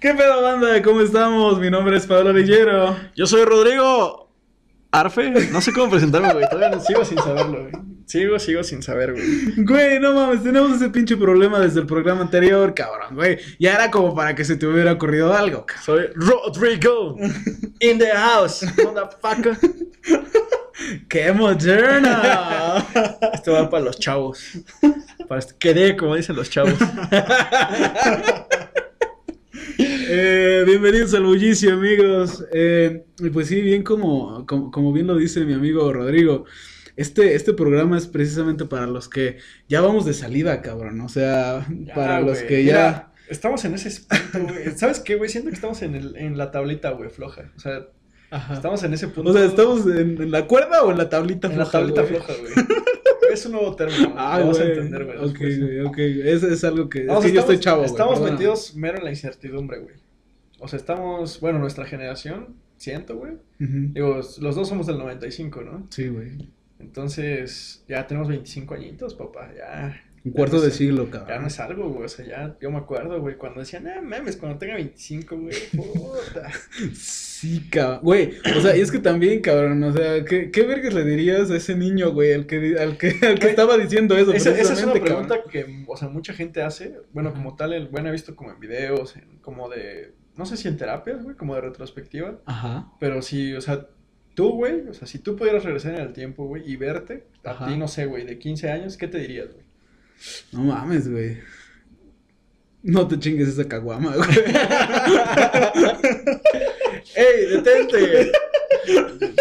¿Qué pedo, banda? ¿Cómo estamos? Mi nombre es Pablo Lillero. Yo soy Rodrigo Arfe. No sé cómo presentarme, güey. Todavía no sigo sin saberlo, güey. Sigo, sigo sin saber, güey. Güey, no mames, tenemos ese pinche problema desde el programa anterior, cabrón, güey. Ya era como para que se te hubiera ocurrido algo, cabrón. Soy Rodrigo. In the house, motherfucker. ¡Qué moderna! Esto va para los chavos. Para este- Quedé, como dicen los chavos. Eh, bienvenidos al bullicio, amigos. Eh, y pues sí, bien como, como, como bien lo dice mi amigo Rodrigo, este, este programa es precisamente para los que ya vamos de salida, cabrón. O sea, Ya, para los que Mira, ya... Estamos en ese punto, güey. ¿Sabes qué, güey? Siento que estamos en, el, en la tablita, güey, floja. O sea, Ajá. estamos en ese punto. O sea, ¿estamos en, en la cuerda o en la tablita en la floja, tablita güey? floja, güey. Es un nuevo término. Ah, lo vas a güey. entender, güey. Ok, güey, ok. Es, es algo que... Vamos, es que yo estoy chavo, güey. Estamos metidos mero en la incertidumbre, güey. O sea, estamos, bueno, nuestra generación, siento, güey. Digo, los dos somos del 95, ¿no? Sí, güey. Entonces, ya tenemos 25 añitos, papá, ya. Un cuarto no de siglo, Ya no cabrón. es algo, güey. O sea, ya, yo me acuerdo, güey, cuando decían, ah, mames, cuando tenga 25, güey, puta. Sí, cabrón. Güey, o sea, y es que también, cabrón, o sea, ¿qué, qué vergas le dirías a ese niño, güey, al que, al que, al que estaba diciendo eso? Esa, esa es una pregunta cabrón? que, o sea, mucha gente hace. Bueno, como tal, el, bueno, he visto como en videos, en- como de, no sé si en terapias, güey, como de retrospectiva. Ajá. Pero si, o sea, tú, güey, o sea, si tú pudieras regresar en el tiempo, güey, y verte, a ti, no sé, güey, de 15 años, ¿qué te dirías, güey? No mames, güey. No te chingues esa caguama, güey. ¡Ey, detente!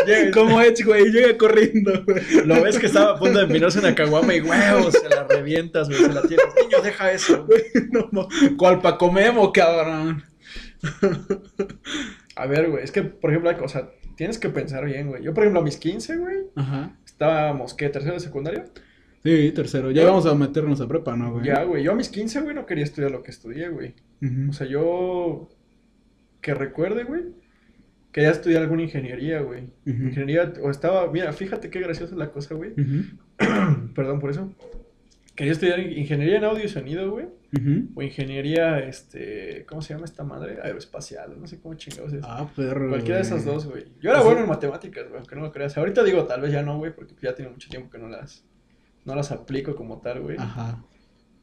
Llega- Como Edge, güey, llega corriendo, güey. Lo ves que estaba a punto de empinarse una caguama y huevos, se la revientas, güey, se la tienes. Niño, deja eso. güey. No, ma- ¿Cuál Paco Memo, cabrón? A ver, güey, es que, por ejemplo, hay cosas, tienes que pensar bien, güey. Yo, por ejemplo, a mis 15, güey, Ajá. estábamos, ¿qué? ¿Tercero de secundaria? Sí, tercero. Ya vamos a meternos a prepa, ¿no, güey? Ya, güey, yo a mis 15, güey, no quería estudiar lo que estudié, güey. O sea, yo que recuerde, güey, quería estudiar alguna ingeniería, güey. Ingeniería, o estaba, mira, fíjate qué graciosa es la cosa, güey. Perdón por eso. Quería estudiar ingeniería en audio y sonido, güey. O ingeniería, este, ¿cómo se llama esta madre? Aeroespacial, no sé cómo chingados es. Ah, perro. Cualquiera de esas dos, güey. Yo era bueno en matemáticas, güey, aunque no lo creas. Ahorita digo, tal vez ya no, güey, porque ya tiene mucho tiempo que no las, no las aplico como tal, güey. Ajá.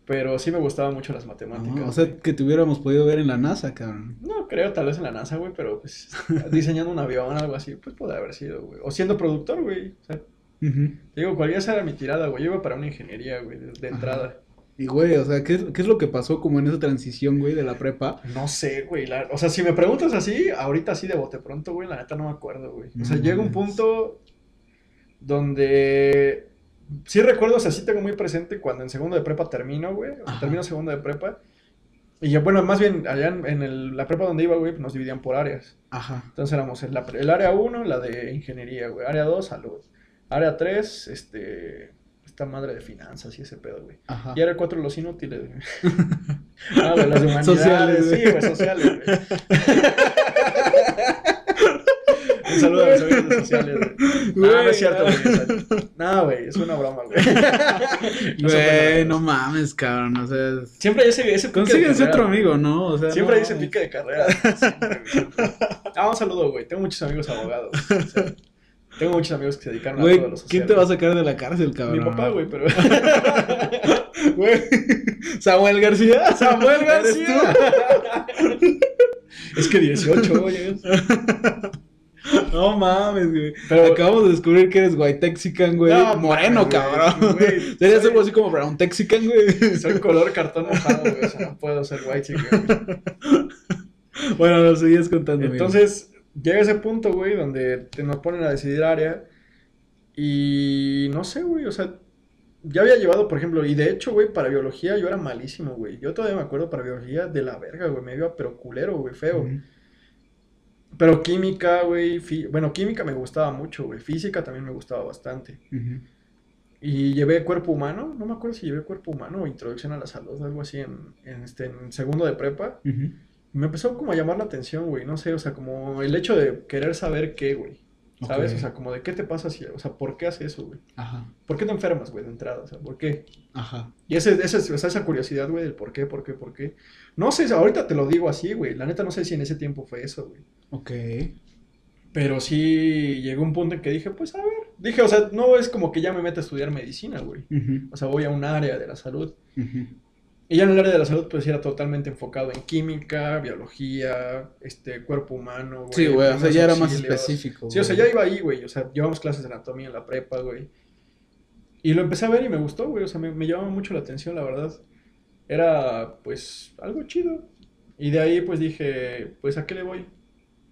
Pero sí me gustaban mucho las matemáticas. No, o güey. sea, que te hubiéramos podido ver en la NASA, cabrón. No creo, tal vez en la NASA, güey, pero pues diseñando un avión o algo así, pues puede haber sido, güey. O siendo productor, güey. O sea, te digo, cualquiera era mi tirada, güey. Yo iba para una ingeniería, güey, de, entrada. Y, güey, o sea, ¿qué, es- qué es lo que pasó como en esa transición, güey, de la prepa? No sé, güey. la- O sea, si me preguntas así, ahorita sí de bote pronto, güey, la neta no me acuerdo, güey. O sea, No llega un punto donde sí recuerdo, o sea, sí tengo muy presente cuando en segundo de prepa termino, güey. Termino segundo de prepa. Y ya, bueno, más bien, allá en, en el- la prepa donde iba, güey, nos dividían por áreas. Ajá. Entonces éramos el, área 1, la de ingeniería, güey. Área 2, salud. Área 3, este. Esta madre de finanzas y ese pedo, güey. Ajá. Y área 4, los inútiles, güey. Ah, güey, de humanidades. Sociales, güey. Sí, güey, sociales, güey. Un saludo a los amigos sociales, güey. No, no es cierto, güey. No, güey, es una broma, güey. No Güey, no mames, cabrón, o sea... Siempre hay ese, ese pique de Consíguense carrera, otro güey. amigo, ¿no? O sea, Siempre no hay ese pique de carrera. Siempre, güey, siempre. Ah, un saludo, güey. Tengo muchos amigos abogados. o sea, tengo muchos amigos que se dedicaron a Güey, todo lo social. ¿quién te va a sacar de la cárcel, cabrón? Mi papá, güey, pero. Güey. Samuel García. Samuel ¿Eres García. es que 18, oye. No mames, güey. Pero- Acabamos de descubrir que eres white texican, güey. No, Moreno, cabrón. güey. Soy- algo así como brown texican, güey. Soy color cartón mojado, güey. O sea, no puedo ser white güey. Bueno, lo seguías contando. Entonces, llega ese punto, güey, donde te nos ponen a decidir área. Y no sé, güey, o sea, ya había llevado, por ejemplo, y de hecho, güey, para biología yo era malísimo, güey. Yo todavía me acuerdo para biología de la verga, güey, me iba pero culero, güey, feo. Pero química, güey, bueno, química me gustaba mucho, güey. Física también me gustaba bastante. Y llevé cuerpo humano, no me acuerdo si llevé cuerpo humano o introducción a la salud, algo así en, en, este, en segundo de prepa. Me empezó como a llamar la atención, güey, no sé, o sea, como el hecho de querer saber qué, güey. ¿Sabes? O sea, como de qué te pasa si, o sea, ¿por qué hace eso, güey? Ajá, ¿Por qué te enfermas, güey, de entrada? O sea, ¿por qué? ajá. Y ese, ese, o sea, esa curiosidad, güey, del por qué, por qué, por qué. No sé, ahorita te lo digo así, güey. La neta no sé si en ese tiempo fue eso, güey. Ok. Pero sí llegó un punto en que dije, pues a ver. Dije, o sea, no es como que ya me meta a estudiar medicina, güey. O sea, voy a un área de la salud. ujú. Y ya en el área de la salud, pues era totalmente enfocado en química, biología, este, cuerpo humano, güey. Sí, güey, o sea, ya era más específico. Sí, o sea, ya iba ahí, güey. O sea, llevamos clases de anatomía en la prepa, güey. Y lo empecé a ver y me gustó, güey. O sea, me, me llamaba mucho la atención, la verdad. Era, pues, algo chido. Y de ahí, pues dije, pues, ¿a qué le voy?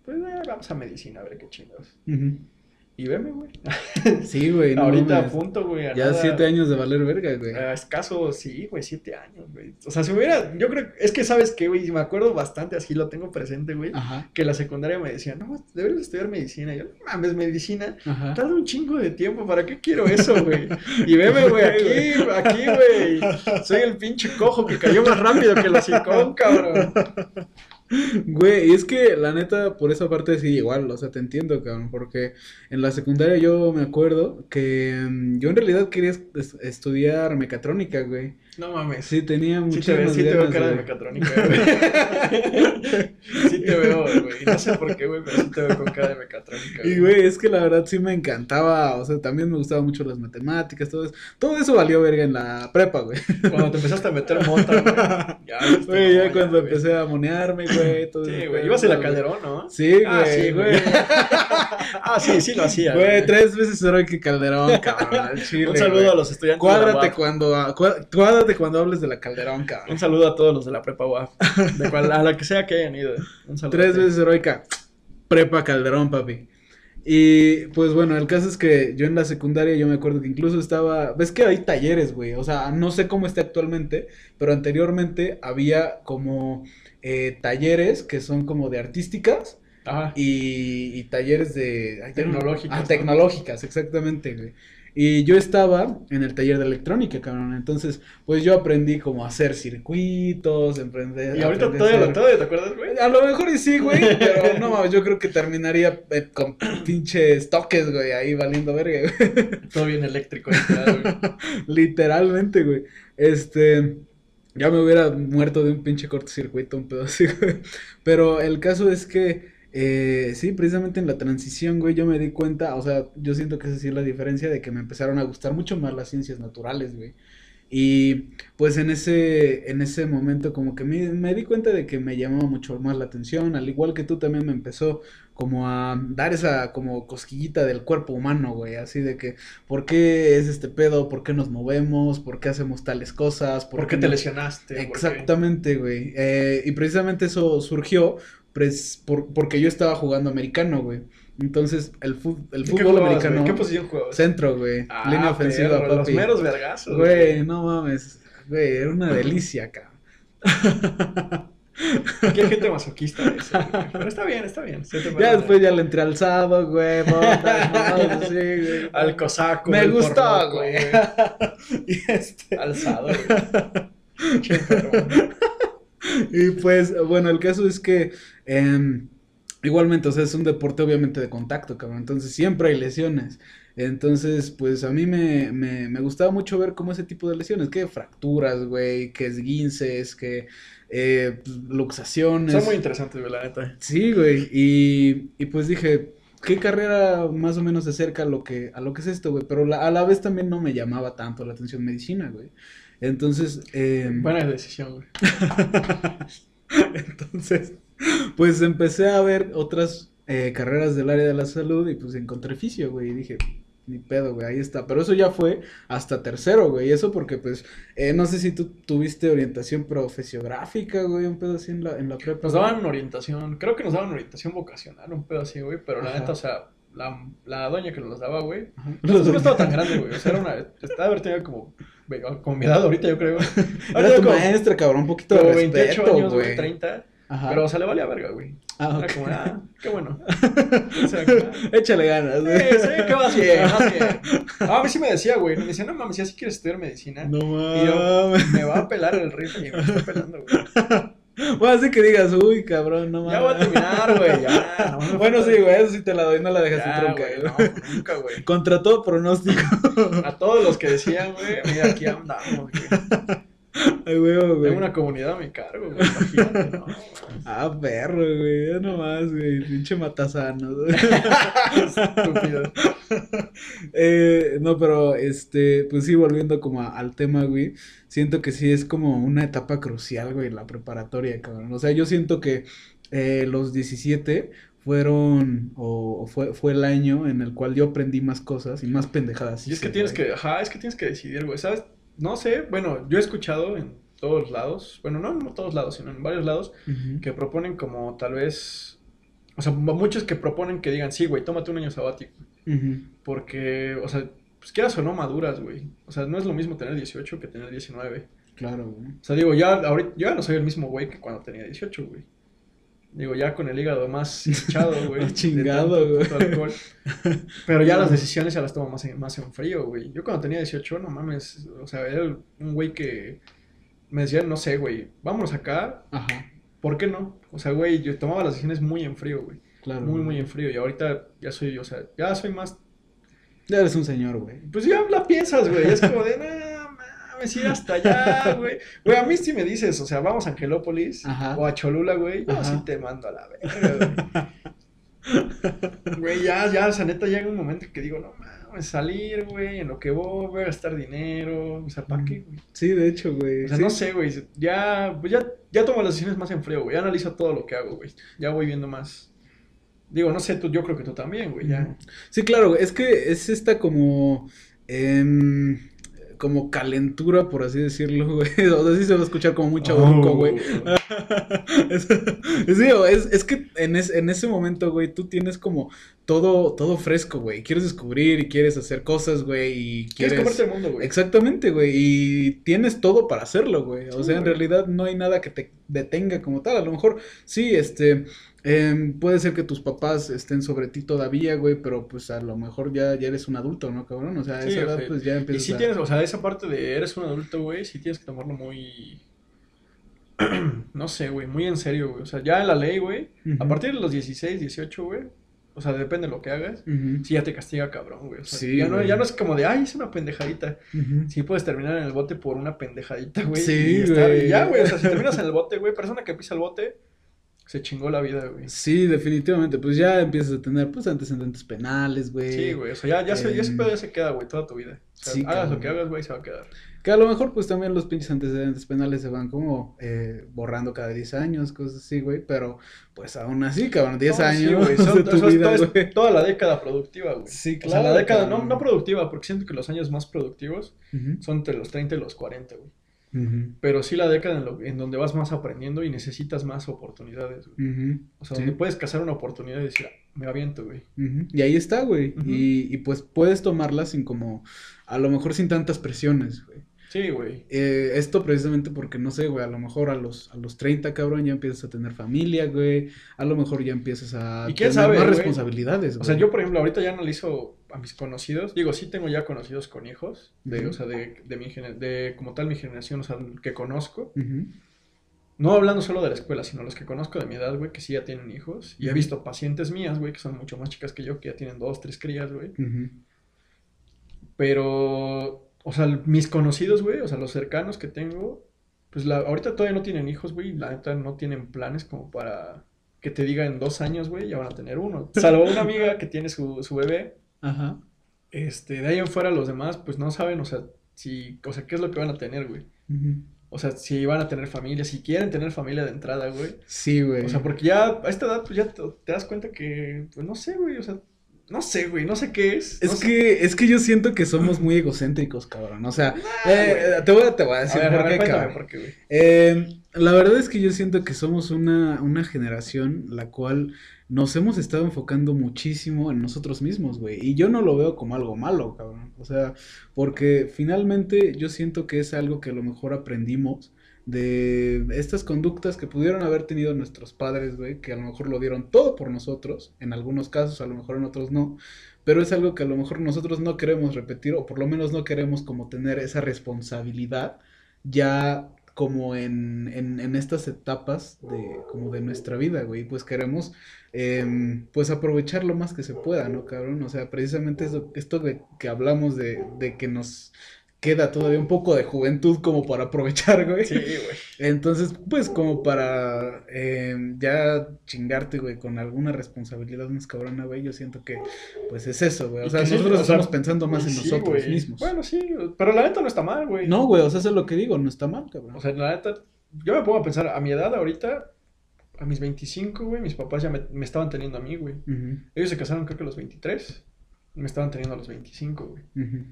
Pues, eh, vamos a medicina, a ver qué chingados. Ujú. Y veme, güey. Sí, güey. no Ahorita a punto, güey. a Ya nada. siete años de valer verga, güey. Ah, escaso, sí, güey, siete años, güey. O sea, si hubiera, yo creo, es que sabes qué, güey, me acuerdo bastante, así lo tengo presente, güey, que la secundaria me decían, no, deberías estudiar medicina. Y yo, no mames, medicina, ajá. tarda un chingo de tiempo, ¿para qué quiero eso, güey? Y veme, güey, aquí, aquí, güey, soy el pinche cojo que cayó más rápido que el hocicón, cabrón. Güey, es que la neta, por esa parte sí, igual, o sea, te entiendo, cabrón, porque en la secundaria yo me acuerdo que mm, yo en realidad quería es- estudiar mecatrónica, güey. No mames. Sí, tenía Sí te, ve- muchísimas sí te veo cara de güey. mecatrónica, güey. Sí te veo, güey. No sé por qué, güey, pero sí te veo con cara de mecatrónica. Y güey, es que la verdad sí me encantaba, o sea, también me gustaban mucho las matemáticas, todo eso. Todo eso valió verga en la prepa, güey. Cuando te empezaste a meter mota, güey. Ya, este, Güey, ya no, cuando güey. empecé a monearme, güey, todo Sí, güey. Ibas en la güey. Calderón, ¿no? Sí, güey, Ah, sí, güey. güey. ah, sí, sí lo hacía. Güey, tres veces heroico Calderón, cabrón, chile, Un saludo güey. a los estudiantes de Cuádrate cuando, cuá- cuádrate cuando hables de la Calderón, cabrón. Un saludo a todos los de la prepa UAF. De cual, a la que sea que hayan ido. Un saludo. Tres veces heroica. Prepa Calderón, papi. Y pues bueno, el caso es que yo en la secundaria yo me acuerdo que incluso estaba, ves que hay talleres, güey, o sea, no sé cómo está actualmente, pero anteriormente había como eh, talleres que son como de artísticas Ajá. y, y talleres de... Tecnológicas, Ah, ¿no? tecnológicas, exactamente, güey. Y yo estaba en el taller de electrónica, cabrón. Entonces, pues yo aprendí como a hacer circuitos, emprender. Y ahorita todavía, hacer- todavía te acuerdas, güey. a lo mejor y sí, güey, pero no, yo creo que terminaría eh, con pinches toques, güey, ahí valiendo verga, güey. Todo bien eléctrico, literal, güey. Literalmente, güey. Este, ya me hubiera muerto de un pinche cortocircuito, un pedo así, güey. Pero el caso es que, eh, sí, precisamente en la transición, güey, yo me di cuenta, o sea, yo siento que esa sí es la diferencia de que me empezaron a gustar mucho más las ciencias naturales, güey. Y pues en ese, en ese momento como que me, me di cuenta de que me llamaba mucho más la atención, al igual que tú también me empezó como a dar esa como cosquillita del cuerpo humano, güey, así de que, ¿por qué es este pedo? ¿Por qué nos movemos? ¿Por qué hacemos tales cosas? ¿Por qué te lesionaste? Exactamente, güey. Eh, y precisamente eso surgió pres- por- porque yo estaba jugando americano, güey. Entonces, el, fu- el ¿Y qué fútbol jugabas, americano, güey? ¿Qué posición jugabas? centro, güey. Ah, línea ofensiva, perro, papi. Los meros vergazos. Güey, no mames. Güey, era una delicia, cabrón. Hay gente masoquista eso, güey. Pero está bien, está bien. se te Ya después ya le entré güey, botas, mamadas así, güey. Al cosaco. Me gustó, güey. Y este, Alzado, güey. Che, perro. Y pues, bueno, el caso es que em, igualmente, o sea, es un deporte obviamente de contacto, cabrón. Entonces siempre hay lesiones. Entonces, pues a mí me, me, me gustaba mucho ver como ese tipo de lesiones, que fracturas, güey, que esguinces, que eh, pues, luxaciones. Son muy interesantes, güey, la neta. Sí, güey. Y, y pues dije, ¿qué carrera más o menos se acerca a lo que, a lo que es esto, güey? Pero la- a la vez también no me llamaba tanto la atención medicina, güey. Entonces, em, Buena decisión, güey. entonces, pues empecé a ver otras eh, carreras del área de la salud y pues encontré fisio, güey, y dije, ni pedo, güey, ahí está. Pero eso ya fue hasta tercero, güey, y eso porque pues, eh, no sé si tú tuviste orientación profesiográfica, güey, un pedo así en la, en la prepa. Nos daban orientación, creo que nos daban orientación vocacional, un pedo así, güey, pero la neta, o sea, la, la doña que nos daba, güey, Ajá. no, estaba tan grande, güey, o sea, era una, estaba haber tenido como, como mi edad ahorita, yo creo, Era Ahorita tu como, maestra, cabrón, un poquito de como 28 respeto, años, güey, güey. 30, Ajá. pero, o sea, le valía verga, güey, Ah, era ok. como, ah, qué bueno, o sea, como, ah, Échale ganas, güey. Sí, sí, ¿qué vas bien. Ah, a mí sí me decía, güey. Me decía, no mames, ya si quieres estudiar medicina. No Y yo, mames. me va a pelar el rifle y me está pelando, güey. Bueno, así que digas, uy, cabrón, no mames. Ya voy a terminar, güey, ya. no bueno, sí, güey, eso sí te la doy, no la dejaste Ya, güey, güey. no, nunca, güey. Contra todo pronóstico. A todos los que decían, güey, mira, aquí andamos, güey. Ay, güey, güey. Tengo una comunidad a mi cargo, güey, imagínate, no. Ah, perro, güey, ya nomás, güey, pinche matasano. Estúpido. Eh, no, pero este, pues sí, volviendo como a- al tema, güey, siento que sí es como una etapa crucial, güey, la preparatoria, cabrón. O sea, yo siento que eh, los 17 fueron, o, fue, fue el año en el cual yo aprendí más cosas y más pendejadas. Y es que tienes güey. que, ajá, es que tienes que decidir, güey, ¿sabes? No sé, bueno, yo he escuchado en todos lados, bueno, no en todos lados, sino en varios lados, que proponen como tal vez, o sea, muchos que proponen que digan, sí, güey, tómate un año sabático, porque, o sea, pues quieras o no maduras, güey, o sea, no es lo mismo tener 18 que tener 19, Claro, güey. o sea, digo, ya ahorita, yo ya no soy el mismo güey que cuando tenía 18, güey. Digo, ya con el hígado más hinchado, güey. Chingado, güey. Pero ya las decisiones ya las tomo más en, más en frío, güey. Yo cuando tenía 18, no mames, o sea, era un güey que me decía, no sé, güey, vámonos acá, Ajá, ¿por qué no? O sea, güey, yo tomaba las decisiones muy en frío, güey. claro. Muy, güey. muy en frío. Y ahorita ya soy, o sea, ya soy más. Ya eres un señor, güey. Pues ya la piensas, güey. Es como de, no mames, ir hasta allá, güey. Güey, a mí sí me dices, o sea, vamos a Angelópolis Ajá. o a Cholula, güey. Yo Ajá. sí te mando a la verga, güey. Güey, ya, ya, o sea, neta, llega un momento que digo, no mames, salir, güey, en lo que voy, voy a gastar dinero. O sea, ¿para qué, güey? Sí, de hecho, güey. O sea, sí. no sé, güey. Ya, pues ya, ya tomo las decisiones más en frío, güey. Ya analizo todo lo que hago, güey. Ya voy viendo más. Digo, no sé, tú, yo creo que tú también, güey. Ya. Sí, claro, es que es esta como em, como calentura, por así decirlo, güey. O sea, sí se va a escuchar como muy chaburruco, Oh. güey. Es, es, es que en, es- en ese momento, güey, tú tienes como todo, todo fresco, güey. Quieres descubrir y quieres hacer cosas, güey, y Quieres quieres... comerte el mundo, güey. Exactamente, güey, y tienes todo para hacerlo, güey. O Sí, sea, en realidad no hay nada que te detenga como tal. A lo mejor, sí, este, em, puede ser que tus papás estén sobre ti todavía, güey, pero pues a lo mejor ya, ya eres un adulto, ¿no, cabrón? O sea, a Sí, esa edad pues ya Y empiezas sí a... tienes, o sea, esa parte de eres un adulto, güey, sí tienes que tomarlo muy. no sé, güey, muy en serio, güey. O sea, ya en la ley, güey, a partir de los 16, 18, güey, o sea, depende de lo que hagas, Ujú, sí ya te castiga cabrón, güey. O sea, Sí, ya, no, güey. ya no es como de, ay, es una pendejadita. ujú. Sí puedes terminar en el bote por una pendejadita, güey. Sí, y estar- y ya, güey, o sea, si terminas en el bote, güey, persona que pisa el bote, se chingó la vida, güey. Sí, definitivamente, pues ya empiezas a tener, pues, antecedentes penales, güey. Sí, güey, o sea, ya, ya, se, ya ese Em, pedo ya se queda, güey, toda tu vida. O sea, sí, hagas lo que hagas, güey, se va a quedar. Que a lo mejor, pues también los pinches antecedentes penales se van como eh, borrando cada 10 años, cosas así, güey. Pero, pues aún así, cabrón, 10 No, sí, años güey, son- de tu eso es- vida, todo es güey. toda la década productiva, güey. Sí, O sea, claro. la década, no, no productiva, porque siento que los años más productivos son entre los 30 y los 40, güey. Pero sí la década en, lo- en donde vas más aprendiendo y necesitas más oportunidades, güey. O sea, sí, donde puedes cazar una oportunidad y decir, ah, me aviento, güey. Y ahí está, güey. Y, y pues puedes tomarla sin como, a lo mejor sin tantas presiones, güey. Sí, güey. Eh, esto precisamente porque, no sé, güey, a lo mejor a los, a los 30, cabrón, ya empiezas a tener familia, güey. A lo mejor ya empiezas a ¿Y quién tener sabe, más güey? responsabilidades, O sea, güey. yo, por ejemplo, ahorita ya analizo a mis conocidos. Digo, sí tengo ya conocidos con hijos. De, Ujú. O sea, de, de mi de como tal mi generación, o sea, que conozco. Ujú, No hablando solo de la escuela, sino los que conozco de mi edad, güey, que sí ya tienen hijos. Y he visto pacientes mías, güey, que son mucho más chicas que yo, que ya tienen dos, tres crías, güey. ujú. Pero, o sea, mis conocidos, güey, o sea, los cercanos que tengo, pues la, ahorita todavía no tienen hijos, güey, la neta no tienen planes como para que te diga en dos años, güey, ya van a tener uno. Salvo una amiga que tiene su, su bebé, Ajá. este, de ahí en fuera los demás, pues no saben, o sea, si, o sea, qué es lo que van a tener, güey. O sea, si van a tener familia, si quieren tener familia de entrada, güey. Sí, güey. O sea, porque ya a esta edad, pues ya te, te das cuenta que, pues no sé, güey, o sea, no sé, güey, no sé qué es. Es no sé- que, es que yo siento que somos muy egocéntricos, cabrón. O sea, eh, güey. te, voy a, te voy a A decir ver, por a ver, qué, cabrón. por qué, güey. Eh, la verdad es que yo siento que somos una, una generación la cual nos hemos estado enfocando muchísimo en nosotros mismos, güey. Y yo no lo veo como algo malo, cabrón. O sea, porque finalmente yo siento que es algo que a lo mejor aprendimos de estas conductas que pudieron haber tenido nuestros padres, güey, que a lo mejor lo dieron todo por nosotros, en algunos casos, a lo mejor en otros no, pero es algo que a lo mejor nosotros no queremos repetir o por lo menos no queremos como tener esa responsabilidad ya como en, en, en, estas etapas de, como de nuestra vida, güey, pues queremos, eh, pues aprovechar lo más que se pueda, ¿no, cabrón? O sea, precisamente eso, esto de que hablamos de, de que nos queda todavía un poco de juventud como para aprovechar, güey. Sí, güey. Entonces, pues como para eh, ya chingarte, güey, con alguna responsabilidad más cabrona, güey, yo siento que, pues es eso, güey. O sea, sí, nosotros o sea, estamos pensando más en Sí, nosotros güey. mismos. Bueno, sí, pero la neta no está mal, güey. No, güey, o sea, eso es lo que digo, no está mal, cabrón. O sea, la neta, yo me pongo a pensar, a mi edad ahorita, a mis 25, güey, mis papás ya me, me estaban teniendo a mí, güey. Ujú, Ellos se casaron creo que a los 23, me estaban teniendo a los 25, güey. ujú.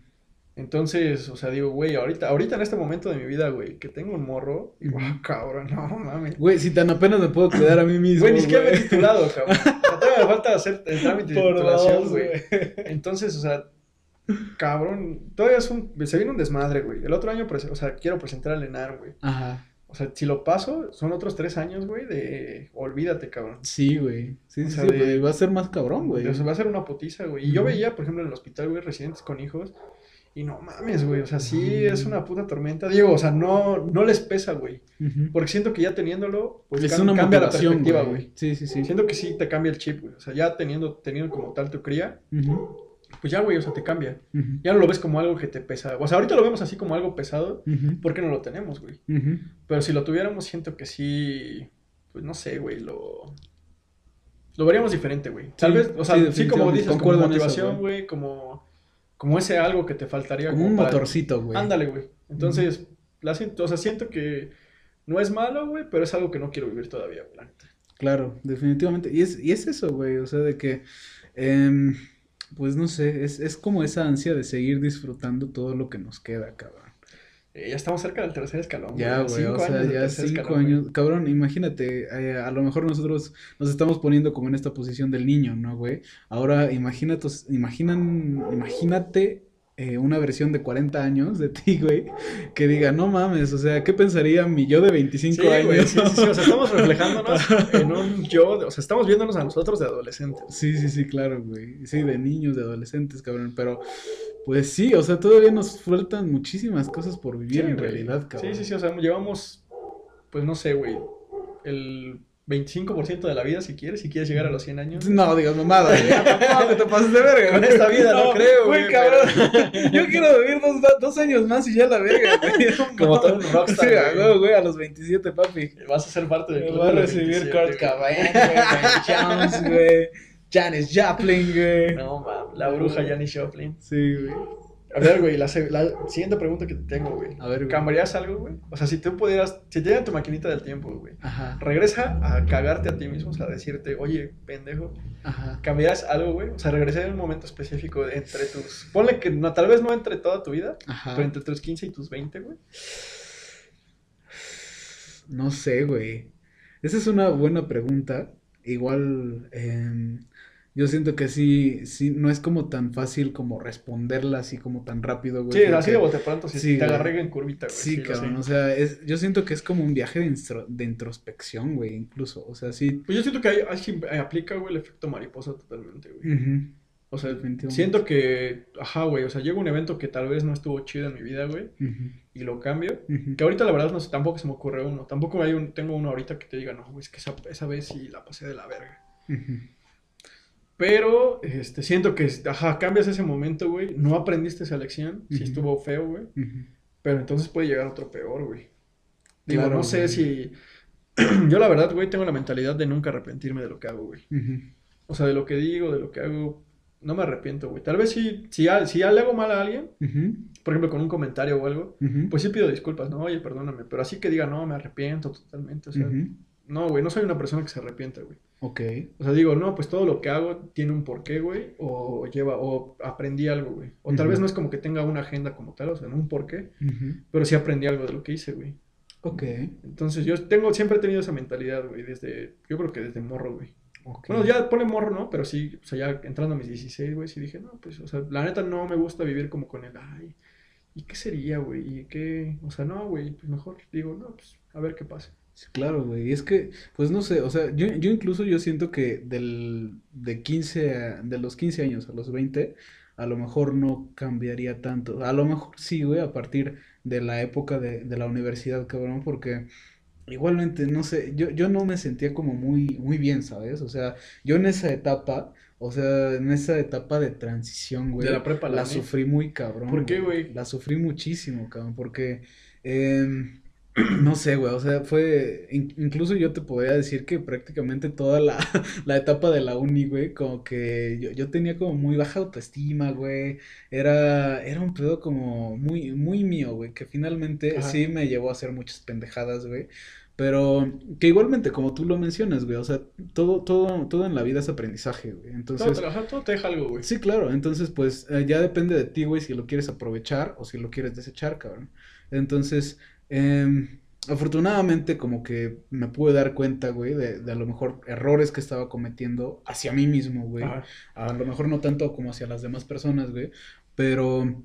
Entonces, o sea, digo, güey, ahorita, ahorita en este momento de mi vida, güey, que tengo un morro, Ujú. ah, cabrón, no mames. Güey, si tan apenas me puedo cuidar a mí mismo. Güey, ni siquiera me he titulado, cabrón. Todavía me falta hacer el trámite de titulación, güey. Entonces, o sea, cabrón, todavía es un, se viene un desmadre, güey. El otro año, o sea, quiero presentar al ENAR, güey. Ajá. O sea, si lo paso, son otros tres años, güey, de olvídate, cabrón. Sí, güey. Sí, O sí, sea, sí, de- güey, va a ser más cabrón, güey. O sea, va a ser una putiza, güey. Y yo veía, por ejemplo, en el hospital, güey, residentes con hijos. Y no mames, güey. O sea, sí es una puta tormenta. Digo, o sea, no, no les pesa, güey. Porque siento que ya teniéndolo, pues es una cambia la perspectiva, güey. Sí, sí, sí. Siento que sí te cambia el chip, güey. O sea, ya teniendo, teniendo como tal tu cría, pues ya, güey, o sea, te cambia. Ya no lo ves como algo que te pesa. O sea, ahorita lo vemos así como algo pesado, porque no lo tenemos, güey. Pero si lo tuviéramos, siento que sí, pues no sé, güey, lo... Lo veríamos diferente, güey. Tal Sí, vez, o sea, sí, sí, como dices, como motivación, güey, como, como ese algo que te faltaría. Como un para- motorcito, güey. Ándale, güey. Entonces, la siento, o sea, siento que no es malo, güey, pero es algo que no quiero vivir todavía, güey. Claro, definitivamente. Y es, y es eso, güey. O sea, de que, em, pues no sé, es, es como esa ansia de seguir disfrutando todo lo que nos queda, cabrón. Eh, ya estamos cerca del tercer escalón, Ya, güey, Cinco o sea, ya cinco escalón, güey. años. Cabrón, imagínate, eh, a lo mejor nosotros nos estamos poniendo como en esta posición del niño, ¿no, güey? Ahora, imagínate, imaginan, imagínate eh, una versión de 40 años de ti, güey, que diga, no mames, o sea, ¿qué pensaría mi yo de 25 Sí, años? güey, sí, sí, sí, o sea, estamos reflejándonos en un yo, de- o sea, estamos viéndonos a nosotros de adolescentes. Sí, sí, sí, claro, güey. Sí, de niños, de adolescentes, cabrón. Pero, pues sí, o sea, todavía nos faltan muchísimas cosas por vivir Sí, en realidad, cabrón. Sí, sí, sí, o sea, llevamos, pues no sé, güey, el 25% de la vida si quieres, si quieres llegar a los 100 años. No, digas mamada, güey. No, que te pases de verga, Con esta vida no creo, Güey, cabrón. Yo quiero vivir dos, dos años más y ya la verga, güey. Como todo un rockstar, Sí, a güey. a los 27, papi. Vas a ser parte del club voy a recibir 27, Kurt. Cobain, güey, Jones, güey. Janis Joplin, güey. No, mam, la bruja Janis Joplin. Sí, güey. A ver, güey, la, siguiente pregunta que te tengo, güey. A ver, güey. ¿Cambiarías algo, güey? O sea, si tú pudieras, si te tu maquinita del tiempo, güey. Ajá, Regresa a cagarte a ti mismo, o sea, a decirte, oye, pendejo, ajá. ¿cambiarías algo, güey? O sea, regresar en un momento específico entre tus... Ponle que no, tal vez no entre toda tu vida, Ajá. pero entre tus 15 y tus 20, güey. No sé, güey. Esa es una buena pregunta. Igual, em, yo siento que sí, sí, no es como tan fácil como responderla así como tan rápido, güey. Sí, así de bote pronto, si Sí, te agarré en curvita, güey. Sí, lo cabrón, o sea, es, yo siento que es como un viaje de, instro- de introspección, güey, incluso, o sea, sí. Pues yo siento que ahí, ahí aplica, güey, el efecto mariposa totalmente, güey. Ujú, O sea, siento que, ajá, güey, o sea, llega un evento que tal vez no estuvo chido en mi vida, güey, y lo cambio. Que ahorita la verdad no sé, tampoco se me ocurre uno. Tampoco hay un, tengo uno ahorita que te diga, no, güey, es que esa, esa vez sí la pasé de la verga. Ujú. Pero, este, siento que, ajá, cambias ese momento, güey. No aprendiste esa lección. Sí Ujú. estuvo feo, güey. Ujú. Pero entonces puede llegar otro peor, güey. Digo, Claro, no sé güey. si... Yo la verdad, güey, tengo la mentalidad de nunca arrepentirme de lo que hago, güey. O sea, de lo que digo, de lo que hago, no me arrepiento, güey. Tal vez si, si, si ya le hago mal a alguien, por ejemplo, con un comentario o algo, pues sí pido disculpas, ¿no? Oye, perdóname. Pero así que diga, no, me arrepiento totalmente. O sea, no, güey, no soy una persona que se arrepienta, güey. Ok. O sea, digo, no, pues todo lo que hago tiene un porqué, güey, o lleva, o aprendí algo, güey. O tal vez no es como que tenga una agenda como tal, o sea, no un porqué, pero sí aprendí algo de lo que hice, güey. Ok. Entonces yo tengo, siempre he tenido esa mentalidad, güey, desde, yo creo que desde morro, güey. Ok. Bueno, ya pone morro, ¿no? Pero sí, o sea, ya entrando a mis 16, güey, sí dije, no, pues, o sea, la neta no me gusta vivir como con el, ay, ¿y qué sería, güey? ¿Y qué? O sea, no, güey, pues mejor digo, no, pues, a ver qué pasa. Sí, claro, güey. Y es que, pues no sé, o sea, yo, yo incluso yo siento que del, de 15 a- de los 15 años a los 20, a lo mejor no cambiaría tanto. A lo mejor sí, güey, a partir de la época de, de la universidad, cabrón, porque igualmente, no sé, yo, yo no me sentía como muy, muy bien, ¿sabes? O sea, yo en esa etapa, o sea, en esa etapa de transición, güey, De la prepa a la la uni. sufrí muy cabrón. ¿Por qué, güey? La sufrí muchísimo, cabrón, porque, em, no sé, güey, o sea, fue, in- incluso yo te podría decir que prácticamente toda la, la etapa de la uni, güey, como que yo, yo tenía como muy baja autoestima, güey, era, era un pedo como muy, muy mío, güey, que finalmente Ajá. sí me llevó a hacer muchas pendejadas, güey, pero que igualmente, como tú lo mencionas, güey, o sea, todo, todo, todo en la vida es aprendizaje, güey, Todo, entonces... todo te deja algo, güey. Sí, claro, entonces pues eh, ya depende de ti, güey, si lo quieres aprovechar o si lo quieres desechar, cabrón. Entonces, em, afortunadamente como que me pude dar cuenta, güey, de, de a lo mejor errores que estaba cometiendo hacia mí mismo, güey. Ajá. A lo mejor no tanto como hacia las demás personas, güey, pero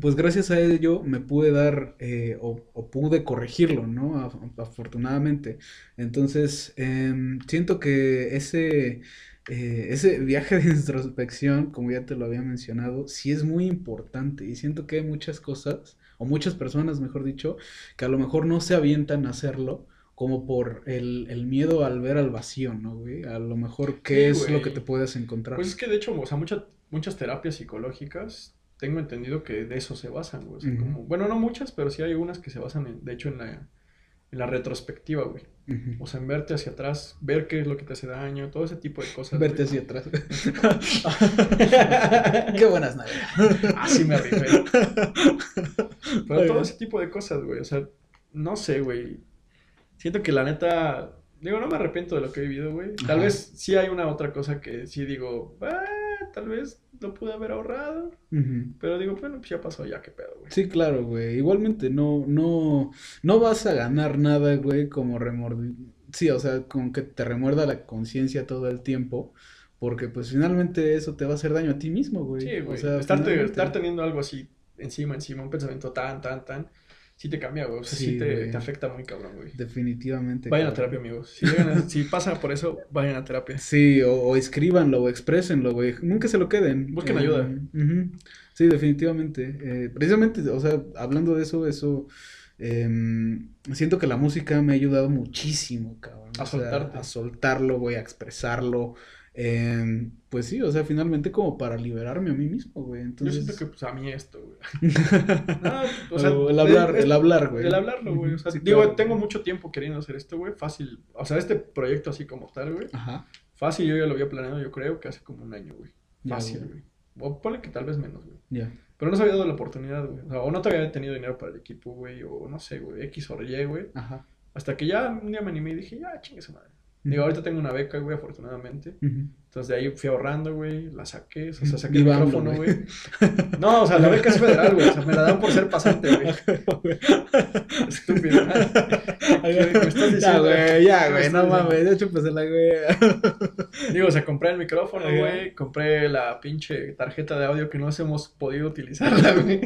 pues gracias a ello me pude dar eh, o, o pude corregirlo, ¿no? Af- afortunadamente. Entonces, em, siento que ese, eh, ese viaje de introspección, como ya te lo había mencionado, sí es muy importante y siento que hay muchas cosas, o muchas personas, mejor dicho, que a lo mejor no se avientan a hacerlo. Como por el, el miedo al ver al vacío, ¿no, güey? A lo mejor, ¿qué Sí, es lo que te puedes encontrar? Pues es que de hecho, o sea, muchas, muchas terapias psicológicas, tengo entendido que de eso se basan, güey. O sea, Ujú. como, bueno, no muchas, pero sí hay algunas que se basan, en, de hecho, en la, en la retrospectiva, güey. O sea, en verte hacia atrás, ver qué es lo que te hace daño, todo ese tipo de cosas. Verte güey. hacia atrás. Qué buenas nalgas. Así me rifé. Pero todo ese tipo de cosas, güey. O sea, no sé, güey. Siento que la neta. Digo, no me arrepiento de lo que he vivido, güey. Tal Ajá. vez sí hay una otra cosa que sí digo, ah, tal vez lo pude haber ahorrado. Pero digo, bueno, pues ya pasó, ya qué pedo, güey. Sí, claro, güey. Igualmente no, no, no vas a ganar nada, güey, como remordir. Sí, o sea, con que te remuerda la conciencia todo el tiempo, porque pues finalmente eso te va a hacer daño a ti mismo, güey. Sí, O güey. sea, Estarte- finalmente- estar teniendo algo así encima, encima, un pensamiento tan, tan, tan, sí te cambia, güey. O sea, sí, Sí, te, te afecta muy cabrón, güey. Definitivamente. Vayan a terapia, amigos. Si, llegan a- si pasan por eso, vayan a terapia. Sí, o, o escríbanlo, o exprésenlo, güey. Nunca se lo queden. Busquen Eh, ayuda. Sí, definitivamente. Eh, precisamente, o sea, hablando de eso, eso, em, siento que la música me ha ayudado muchísimo, cabrón. A O sea, soltarte. a soltarlo, güey, a expresarlo. Em, pues sí, o sea, finalmente como para liberarme a mí mismo, güey. Yo Entonces, siento que, pues, a mí esto, güey. No, o sea, O el hablar, es- el hablar, güey. El hablarlo, güey. O sea, Sí, digo, claro. tengo mucho tiempo queriendo hacer esto, güey. Fácil. O sea, este proyecto así como tal, güey. Ajá. Fácil, yo ya lo había planeado, yo creo que hace como un año, güey. Ya, Fácil, güey. güey. O ponle que tal vez menos, güey. Ya. Pero no se había dado la oportunidad, güey. O, sea, o no te había tenido dinero para el equipo, güey. O no sé, güey. X o Y, güey. Ajá. Hasta que ya un día me animé y dije, ya, chingue su madre. Digo, ahorita tengo una beca, güey, afortunadamente. Entonces de ahí fui ahorrando, güey, la saqué, o sea, saqué Viva el micrófono, güey. güey. No, o sea, la beca es federal, güey, o sea, me la dan por ser pasante, güey. Estúpido. ¿Qué me estás Ya, diciendo? güey, ya, ¿Qué me güey, estás no mames, ya chúpasela, güey. Digo, o sea, compré el micrófono, güey, compré la pinche tarjeta de audio que no hemos podido utilizarla, güey.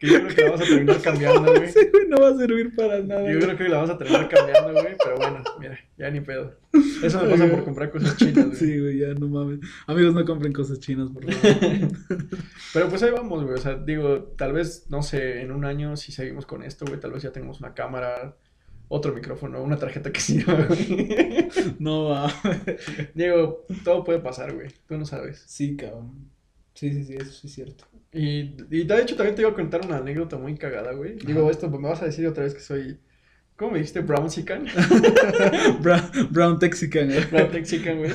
Que yo creo que la vamos a terminar cambiando, güey. No va a servir para nada. Yo creo que la vamos a terminar cambiando, güey, pero bueno, mira, ya ni pedo. Eso me pasa por comprar cosas chinas, güey. Sí, güey, ya no mames. Amigos, no compren cosas chinas, por favor. Pero pues ahí vamos, güey. O sea, digo, tal vez, no sé, en un año si seguimos con esto, güey, tal vez ya tengamos una cámara, otro micrófono, una tarjeta que sirva, güey. No va. Digo, todo puede pasar, güey. Tú no sabes. Sí, cabrón. Sí, sí, sí, eso sí es cierto. Y, y de hecho también te iba a contar una anécdota muy cagada, güey. Digo, Ajá. esto, pues, me vas a decir otra vez que soy, ¿cómo me dijiste? Brown Sican. Brown, Brown Texican, güey. Brown Texican, güey.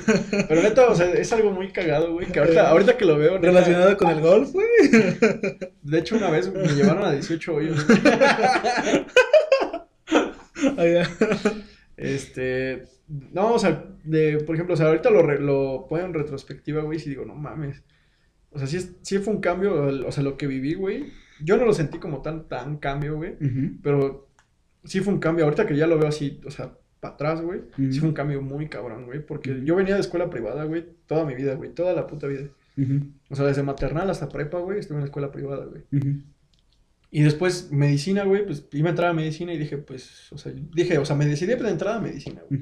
Pero neta, o sea, es algo muy cagado, güey, que ahorita, ahorita que lo veo, neta, Relacionado con el golf, güey. de hecho una vez me llevaron a 18 hoyos, güey. Allá. Este, no, o sea, de, por ejemplo, o sea, ahorita lo, re- lo pongo en retrospectiva, güey, y digo, no mames. O sea, sí, es- sí fue un cambio, o sea, lo que viví, güey. Yo no lo sentí como tan, tan cambio, güey, pero sí fue un cambio. Ahorita que ya lo veo así, o sea, para atrás, güey, sí fue un cambio muy cabrón, güey, porque yo venía de escuela privada, güey, toda mi vida, güey, toda la puta vida. O sea, desde maternal hasta prepa, güey, estuve en la escuela privada, güey. Y después medicina, güey, pues iba a entrar a medicina y dije, pues, o sea, dije, o sea, me decidí para entrar a medicina, güey.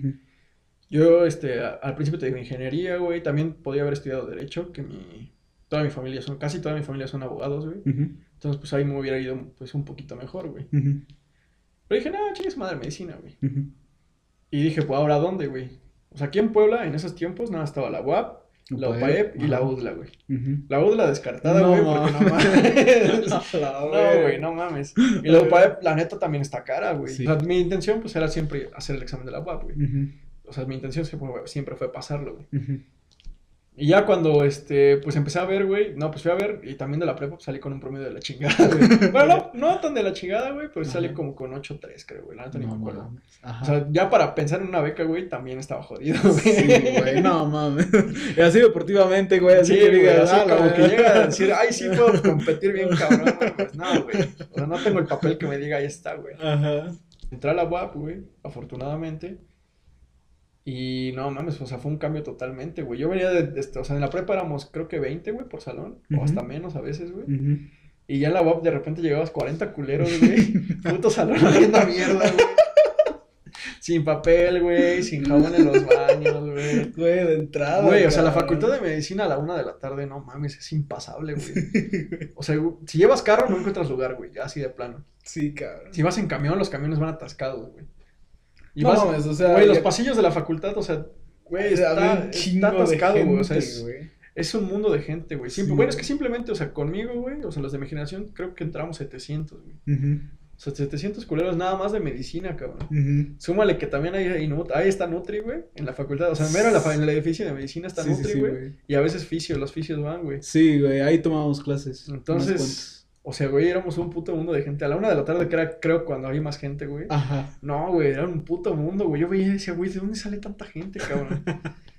Yo, este, a- al principio te digo ingeniería, güey, también podía haber estudiado derecho, que mi, toda mi familia son, casi toda mi familia son abogados, güey. Entonces, pues ahí me hubiera ido, pues, un poquito mejor, güey. Pero dije, no, chingues madre, medicina, güey. ujú. Y dije, pues, ¿ahora dónde, güey? O sea, aquí en Puebla, en esos tiempos, nada, estaba la UAP, la UPAEP y la. UDLA, güey. La UDLA descartada, No, güey, porque no mames. No, güey, no mames. Y la UPAEP, la neta, también está cara, güey. Sí. O sea, mi intención, pues, era siempre hacer el examen de la UAP, güey. O sea, mi intención siempre fue, siempre fue pasarlo, güey. Y ya cuando, este, pues empecé a ver, güey, no, pues fui a ver, y también de la prepa pues, salí con un promedio de la chingada, güey. Bueno, no, no tan de la chingada, güey, pero salí Ajá. como con 8.3, creo, güey, la neta ni No me acuerdo. O sea, ya para pensar en una beca, güey, también estaba jodido, güey. Sí, güey, no mames. Y así deportivamente, güey, así Sí, que güey, así "Ah, como que verga". llega a decir, ay, sí puedo competir bien, cabrón, güey, pues no, güey. O sea, no tengo el papel que me diga, ahí está, güey. Ajá. Entré a la UAP, güey, afortunadamente. Y no mames, o sea, fue un cambio totalmente, güey. Yo venía de, de este- o sea, en la prepa éramos creo que 20, güey, por salón, o hasta menos a veces, güey. Y ya en la UAP de repente llegabas 40 culeros, güey. Puto salón oliendo a mierda, güey. Sin papel, güey, sin jabón en los baños, güey. Güey, de entrada. Güey, o sea, la facultad de medicina a la una de la tarde, no mames, es impasable, güey. O sea, si llevas carro no encuentras lugar, güey, así de plano. Sí, cabrón. Si vas en camión, los camiones van atascados, güey. Y No vas, mames, o sea, güey, los pasillos de la facultad, o sea, güey, está, está atascado, güey, o sea, es, güey. es un mundo de gente, güey. Simple- Sí, bueno, es que simplemente, o sea, conmigo, güey, o sea, los de mi generación, creo que entramos 700, güey. O sea, 700 culeros nada más de medicina, cabrón. ujú. Súmale que también hay, hay ahí está Nutri, güey, en la facultad. O sea, mero en, la fa- en el edificio de medicina está Sí, Nutri, sí, güey. y a veces fisio, los fisios van, güey. Sí, güey, ahí tomábamos clases. Entonces. O sea, güey, éramos un puto mundo de gente. A la una de la tarde, que era, creo, cuando había más gente, güey. Ajá. No, güey, era un puto mundo, güey. Yo veía y decía, güey, ¿de dónde sale tanta gente, cabrón?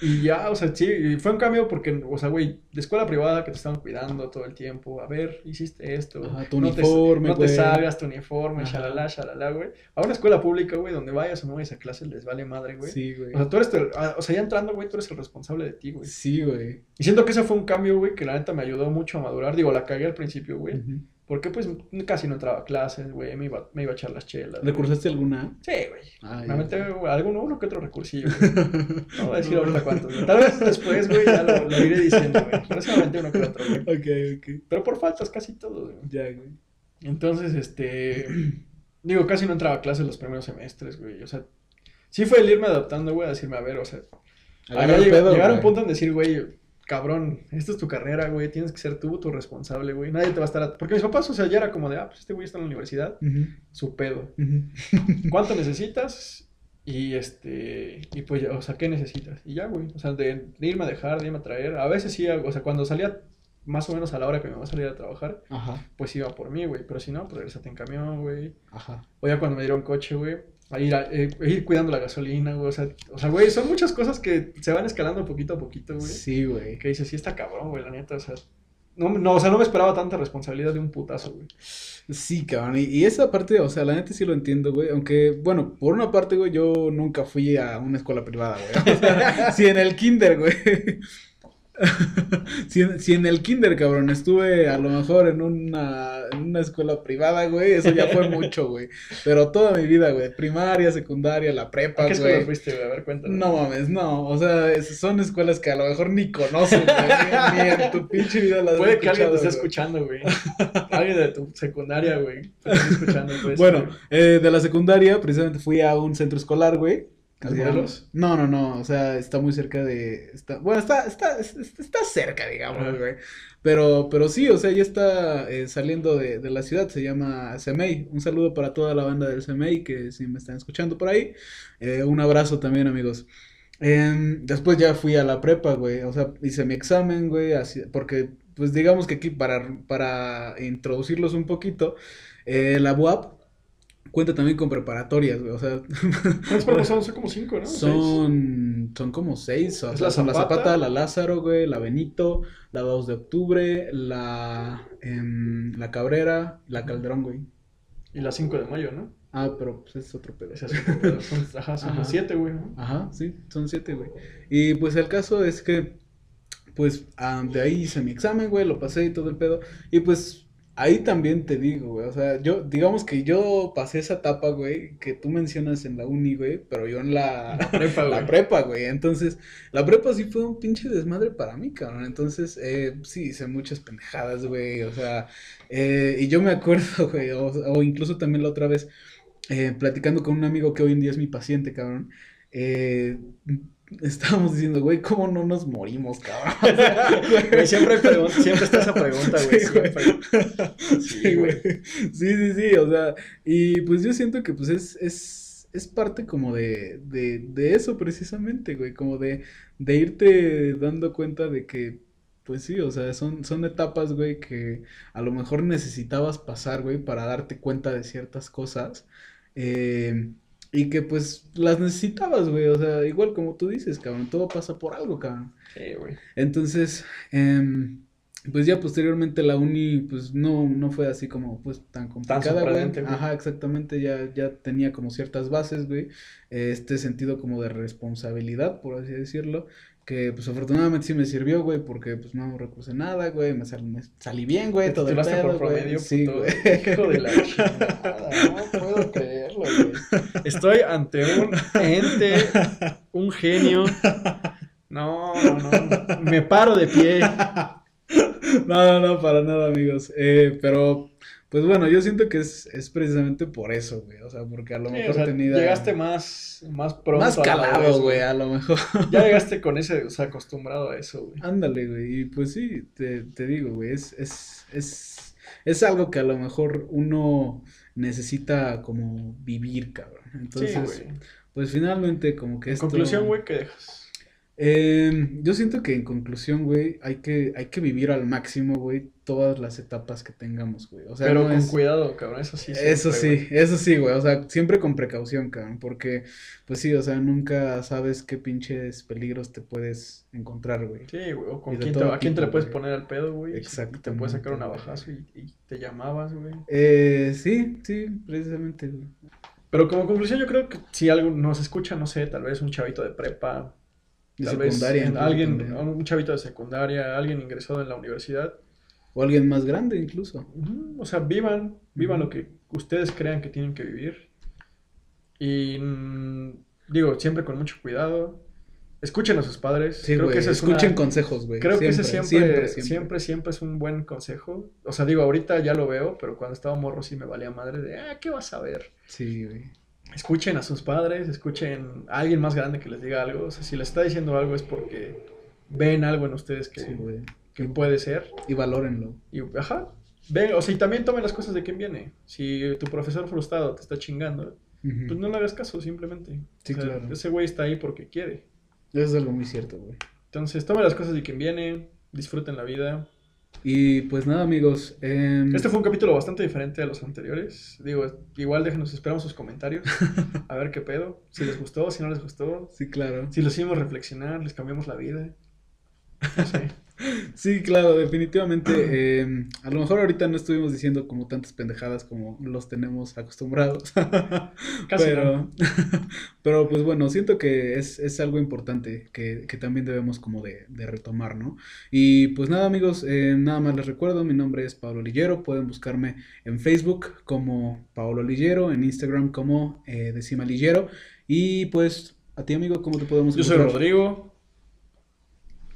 y ya, o sea, sí, fue un cambio porque, o sea, güey, de escuela privada que te estaban cuidando todo el tiempo. A ver, hiciste esto. Ajá, tu no te- uniforme, No te, salgas, tu uniforme, Ajá. shalala, shalala, güey. A una escuela pública, güey, donde vayas o no vayas a clases, les vale madre, güey. Sí, güey. O sea, tú eres, el- ah, o sea, ya entrando, güey, tú eres el responsable de ti, güey. Sí, güey. Y siento que ese fue un cambio, güey, que la neta me ayudó mucho a madurar. Digo, la cagué al principio, güey. Ujú. Porque, pues, casi no entraba a clases, güey. Me iba, me iba a echar las chelas. güey. ¿Recursaste alguna? Sí, güey. Ah, Me metí güey, alguno, uno que otro recursillo, güey. No voy a decir ahorita cuántos, güey. Tal vez después, güey, ya lo, lo iré diciendo, güey. Pero sí me aventé uno que otro, güey. Ok, ok. Pero por faltas casi todos, güey. Ya, güey. Entonces, este... Digo, casi no entraba a clases los primeros semestres, güey. O sea, sí fue el irme adaptando, güey, a decirme, a ver, o sea... Llegar, pedo, llegar a un güey. punto en decir, güey, cabrón, esta es tu carrera, güey, tienes que ser tú tu responsable, güey. Nadie te va a estar... a- Porque mis papás, o sea, ya era como de, ah, pues este güey está en la universidad, su pedo. ¿Cuánto necesitas? Y este, y pues, o sea, ¿qué necesitas? Y ya, güey, o sea, de, de irme a dejar, de irme a traer. A veces sí, o sea, cuando salía más o menos a la hora que me iba a salir a trabajar, Ajá, pues iba por mí, güey. Pero si no, pues regresate en camión, güey. ajá. O ya cuando me dieron coche, güey, a ir, a, eh, ir cuidando la gasolina, güey. O sea, o sea, güey, son muchas cosas que se van escalando poquito a poquito, güey. Sí, güey. Que dices, sí está cabrón, güey, la neta, o sea. No, no, o sea, no me esperaba tanta responsabilidad de un putazo, güey. Sí, cabrón. Y, y esa parte, o sea, la neta sí lo entiendo, güey. Aunque, bueno, por una parte, güey, yo nunca fui a una escuela privada, güey. O sea, si en el kinder, güey. si, en, si en el kinder, cabrón, estuve a lo mejor en una, en una escuela privada, güey, eso ya fue mucho, güey. Pero toda mi vida, güey, primaria, secundaria, la prepa, ¿A qué escuela güey. fuiste, güey? A ver, cuéntame. No mames, no, o sea, es- son escuelas que a lo mejor ni conoces, güey, ni, en tu pinche vida las Puede que alguien te esté escuchando, güey. alguien de tu secundaria, güey. Te esté escuchando, pues. Bueno, eh, de la secundaria, precisamente fui a un centro escolar, güey. No, no, no, o sea, está muy cerca de... Está, bueno, está, está, está, está cerca, digamos, güey. Pero, pero sí, o sea, ya está eh, saliendo de, de la ciudad, se llama CEMEI. Un saludo para toda la banda del CEMEI que si me están escuchando por ahí. Eh, un abrazo también, amigos. Em, después ya fui a la prepa, güey, o sea, hice mi examen, güey, así, porque, pues digamos que aquí para, para introducirlos un poquito, eh, la UAP cuenta también con preparatorias, güey, o sea, ¿Cuántas pruebas son? Son como cinco, ¿no? Seis. son, son como seis, o Es sea, la son la Zapata. La Lázaro, güey, la Benito, la 2 de octubre, la, em, la Cabrera, la Calderón, güey. Y las 5 de mayo, ¿no? Ah, pero pues es otro pedo. Esas son, pero son, ajá, son Ajá. las 7, güey. ¿no? Ajá, sí, son siete, güey. Y pues el caso es que, pues, ah, de ahí hice mi examen, güey, lo pasé y todo el pedo. Y pues, ahí también te digo, güey, o sea, yo, digamos que yo pasé esa etapa, güey, que tú mencionas en la uni, güey, pero yo en la, La prepa, la güey. prepa, güey, entonces, la prepa sí fue un pinche desmadre para mí, cabrón, entonces, eh, sí, hice muchas pendejadas, güey, o sea, eh, y yo me acuerdo, güey, o, o incluso también la otra vez, eh, platicando con un amigo que hoy en día es mi paciente, cabrón, eh, estábamos diciendo, güey, ¿cómo no nos morimos, cabrón? O sea, Güey, siempre, siempre está esa pregunta, güey. Sí, güey. siempre. Sí, güey. Sí, sí, sí, o sea, y pues yo siento que pues es, es, es parte como de, de, de eso precisamente, güey, como de, de irte dando cuenta de que, pues sí, o sea, son, son etapas, güey, que a lo mejor necesitabas pasar, güey, para darte cuenta de ciertas cosas, eh, y que pues las necesitabas, güey, o sea, igual como tú dices, cabrón, todo pasa por algo, cabrón. Sí, güey. Entonces, em, pues ya posteriormente la uni, pues no, no fue así como, pues tan complicada, güey. Ajá, exactamente, ya, ya tenía como ciertas bases, güey. eh, Este sentido como de responsabilidad, por así decirlo, que pues afortunadamente sí me sirvió, güey, porque pues no recursé nada, güey, me, sal- me salí bien, güey, Te todo el titulaste por pedo, güey. promedio, Sí, güey. Hijo de la chingada, no puedo güey. Estoy ante un ente, un genio. No, no, no. Me paro de pie. No, no, no, para nada, amigos. Eh, pero, pues bueno, yo siento que es, es precisamente por eso, güey. O sea, porque a lo Sí, mejor o sea, tenía... llegaste más, más pronto. Más calado, güey, a lo mejor. Ya llegaste con ese, o sea, acostumbrado a eso, güey. Ándale, güey. Y pues sí, te, te digo, güey, es, es, es, es algo que a lo mejor uno necesita como vivir, cabrón. Entonces, sí, pues finalmente como que En esto... conclusión, güey, ¿qué dejas? Eh, yo siento que en conclusión, güey, hay que, hay que vivir al máximo, güey, todas las etapas que tengamos, güey. O sea, Pero no con es... cuidado, cabrón, eso sí. Eso siempre, sí, eso sí, güey, o sea, siempre con precaución, cabrón, porque, pues sí, o sea, nunca sabes qué pinches peligros te puedes encontrar, güey. Sí, güey, o con quién te, a quién te le puedes güey. poner al pedo, güey. y Te puedes sacar un navajazo y, y te llamabas, güey. Eh, sí, sí, precisamente, güey. Pero como conclusión, yo creo que si algo nos escucha, no sé, tal vez un chavito de prepa, De tal vez secundaria, incluso alguien, también. un chavito de secundaria, alguien ingresado en la universidad. O alguien más grande, incluso. O sea, vivan, vivan lo que ustedes crean que tienen que vivir. Y mm, digo, siempre con mucho cuidado. Escuchen a sus padres. Sí, creo que ese es escuchen una- consejos, güey. Creo que ese Siempre, siempre, siempre, siempre, siempre, es un buen consejo. O sea, digo, ahorita ya lo veo, pero cuando estaba morro sí me valía madre de, ah, ¿qué vas a ver? Sí, güey. Escuchen a sus padres, escuchen a alguien más grande que les diga algo. O sea, si les está diciendo algo es porque ven algo en ustedes que, Sí. Que puede ser. Y valórenlo. Y, ajá, ven, o sea, y también tomen las cosas de quien viene. Si tu profesor frustrado te está chingando, pues no le hagas caso, simplemente. Sí, O sea, claro. Ese güey está ahí porque quiere. Eso es algo muy cierto, güey. Entonces, tomen las cosas de quien viene, disfruten la vida. Y pues nada, amigos. em, Este fue un capítulo bastante diferente a los anteriores. Digo, igual déjenos, esperamos sus comentarios. A ver qué pedo. Si les gustó, si no les gustó. Sí, claro. Si los hicimos reflexionar, les cambiamos la vida. No sé. Sí, claro, definitivamente. eh, a lo mejor ahorita no estuvimos diciendo como tantas pendejadas como los tenemos acostumbrados. Casi pero, pero pues bueno, siento que es, es algo importante que, que también debemos como de, de retomar, ¿no? Y pues nada, amigos, eh, nada más les recuerdo, mi nombre es Pablo Lillero. Pueden buscarme en Facebook como Paolo Lillero, en Instagram como eh, Decima Lillero. Y pues, a ti, amigo, ¿cómo te podemos Yo soy encontrar? Rodrigo.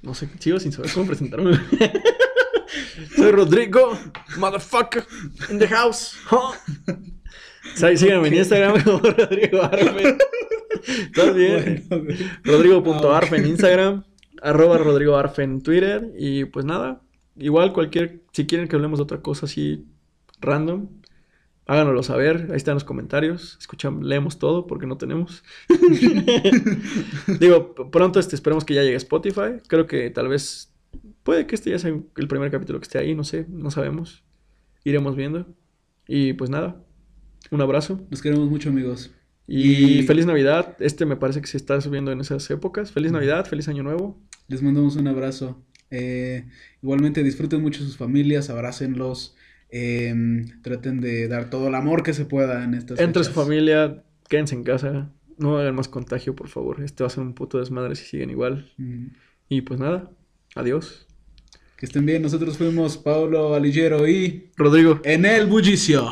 No sé, sigo sin saber cómo presentarme. soy Rodrigo, motherfucker, in the house. huh? Sí, Síganme en Instagram como Rodrigo Arfe. ¿Estás bien? Bueno. Rodrigo.arfe en Instagram, arroba Rodrigo Arfe en Twitter. Y pues nada, igual cualquier, si quieren que hablemos de otra cosa así random, háganoslo saber. Ahí están los comentarios. Escuchamos, leemos todo porque no tenemos. Digo, pronto este, esperemos que ya llegue Spotify. Creo que tal vez, puede que este ya sea el primer capítulo que esté ahí, no sé, no sabemos. Iremos viendo. Y pues nada, un abrazo. Nos queremos mucho, amigos. Y, Y- feliz Navidad. Este me parece que se está subiendo en esas épocas. Feliz Navidad, feliz Año Nuevo. Les mandamos un abrazo. Eh, igualmente disfruten mucho sus familias, abrácenlos, em, traten de dar todo el amor que se pueda en estas Entre su fechas. familia, quédense en casa. No hagan más contagio, por favor. Este va a ser un puto desmadre si siguen igual. Mm, Y pues nada, adiós. Que estén bien. Nosotros fuimos Pablo Alillero y Rodrigo. en el bullicio.